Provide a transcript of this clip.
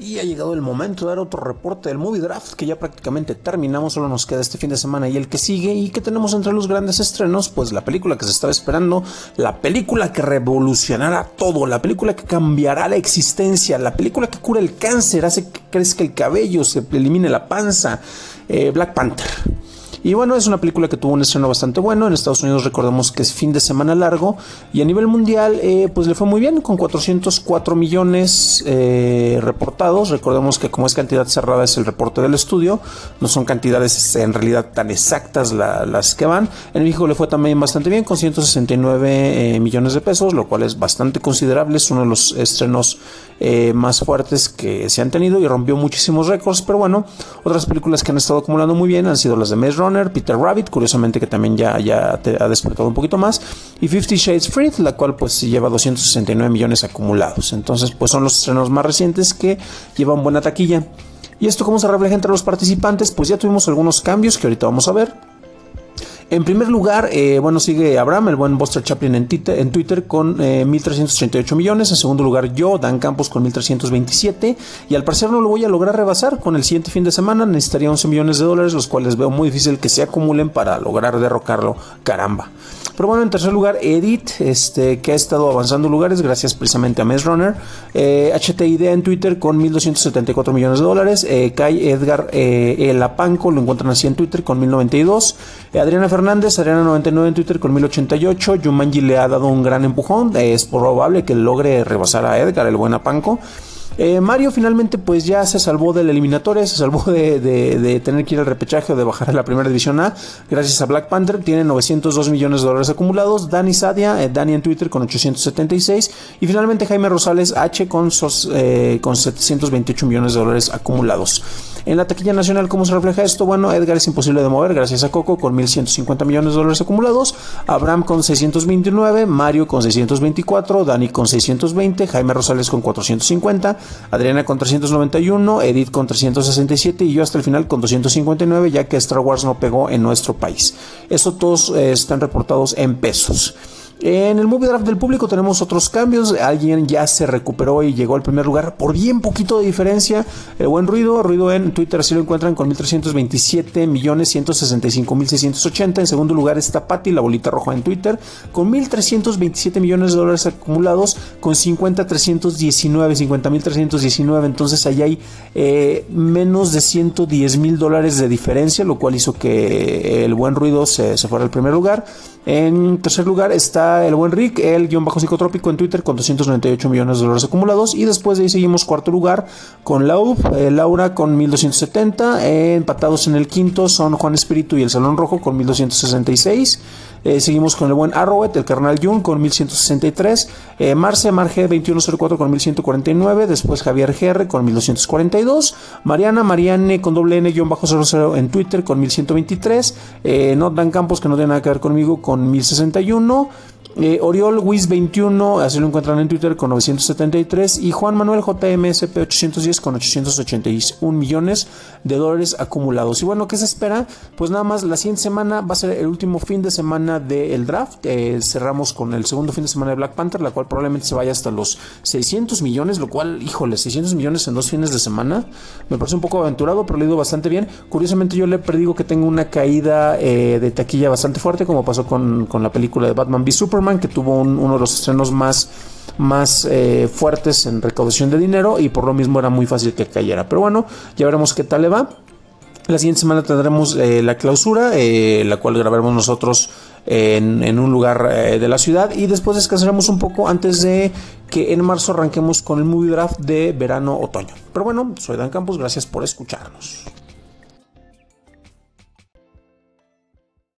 Y ha llegado el momento de dar otro reporte del Movie Draft que ya prácticamente terminamos, solo nos queda este fin de semana y el que sigue y que tenemos entre los grandes estrenos, pues la película que se estaba esperando, la película que revolucionará todo, la película que cambiará la existencia, la película que cura el cáncer, hace que crezca el cabello, se elimine la panza, eh, Black Panther. Y bueno, es una película que tuvo un estreno bastante bueno. En Estados Unidos recordemos que es fin de semana largo. Y a nivel mundial, eh, pues le fue muy bien, con 404 millones eh, reportados. Recordemos que como es cantidad cerrada es el reporte del estudio. No son cantidades en realidad tan exactas las que van. En México le fue también bastante bien, con 169 eh, millones de pesos, lo cual es bastante considerable. Es uno de los estrenos más fuertes que se han tenido y rompió muchísimos récords. Pero bueno, otras películas que han estado acumulando muy bien han sido las de Maze Peter Rabbit, curiosamente que también ya, ya ha despertado un poquito más, y Fifty Shades Freed, la cual pues lleva 269 millones acumulados. Entonces pues son los estrenos más recientes que llevan buena taquilla. ¿Y esto cómo se refleja entre los participantes? Pues ya tuvimos algunos cambios que ahorita vamos a ver. En primer lugar, eh, bueno, sigue Abraham, el buen Buster Chaplin en, Twitter con 1.338 eh, millones. En segundo lugar, yo, Dan Campos con 1.327. Y al parecer no lo voy a lograr rebasar. Con el siguiente fin de semana necesitaría 11 millones de dólares, los cuales veo muy difícil que se acumulen para lograr derrocarlo. Caramba. Pero bueno, en tercer lugar, Edith, este, que ha estado avanzando lugares gracias precisamente a Maze Runner. Eh, HTID en Twitter con 1.274 millones de dólares. Eh, Kai Edgar eh, Lapanco lo encuentran así en Twitter con 1.092. Eh, Adriana Fernández, Adriana99 en Twitter con 1.088. Yumanji le ha dado un gran empujón. es probable que logre rebasar a Edgar, el buen Apanco. Eh, Mario finalmente pues ya se salvó del eliminatorio, se salvó de, tener que ir al repechaje o de bajar a la primera división A gracias a Black Panther, tiene 902 millones de dólares acumulados, Dani Sadia, eh, Dani en Twitter con 876 y finalmente Jaime Rosales H con, eh, con 728 millones de dólares acumulados. En la taquilla nacional, ¿cómo se refleja esto? Bueno, Edgar es imposible de mover gracias a Coco con 1.150 millones de dólares acumulados, Abraham con 629, Mario con 624, Dani con 620, Jaime Rosales con 450, Adriana con 391, Edith con 367 y yo hasta el final con 259 ya que Star Wars no pegó en nuestro país. Eso todos eh, están reportados en pesos. En el movie draft del público tenemos otros cambios. Alguien ya se recuperó y llegó al primer lugar por bien poquito de diferencia. El buen ruido, ruido en Twitter así lo encuentran con 1327 millones 165 mil 680. En segundo lugar está Patty, la bolita roja en Twitter, con 1327 millones de dólares acumulados, con 50 319, 50 mil 319. Entonces ahí hay eh, menos de 110 mil dólares de diferencia, lo cual hizo que el buen ruido se fuera al primer lugar. En tercer lugar está el buen Rick, el guion bajo psicotrópico en Twitter con 298 millones de dólares acumulados. Y después de ahí seguimos cuarto lugar con Lauf, eh, Laura con 1270. empatados en el quinto son Juan Espíritu y el Salón Rojo con 1266. Eh, seguimos con el buen Arrowet, el carnal Jun con 1163. Eh, Marce Marge 2104 con 1149. Después Javier GR con 1242. Mariana Mariane con doble N bajo 00 en Twitter con 1123. Eh, Not Dan Campos que no tiene nada que ver conmigo con 1061. Eh, Oriol Wiz21, así lo encuentran en Twitter con 973 y Juan Manuel JMSP 810 con 881 millones de dólares acumulados. Y bueno, ¿qué se espera? Pues nada más la siguiente semana va a ser el último fin de semana del draft. Eh, cerramos con el segundo fin de semana de Black Panther, la cual probablemente se vaya hasta los 600 millones, lo cual, híjole, 600 millones en dos fines de semana. Me parece un poco aventurado, pero le ido bastante bien. Curiosamente yo le predigo que tengo una caída eh, de taquilla bastante fuerte, como pasó con, con la película de Batman v Que tuvo uno de los estrenos más, más eh, fuertes en recaudación de dinero y por lo mismo era muy fácil que cayera. Pero bueno, ya veremos qué tal le va. La siguiente semana tendremos eh, la clausura, eh, la cual grabaremos nosotros en, en un lugar de la ciudad y después descansaremos un poco antes de que en marzo arranquemos con el movie draft de verano-otoño. Pero bueno, soy Dan Campos, gracias por escucharnos.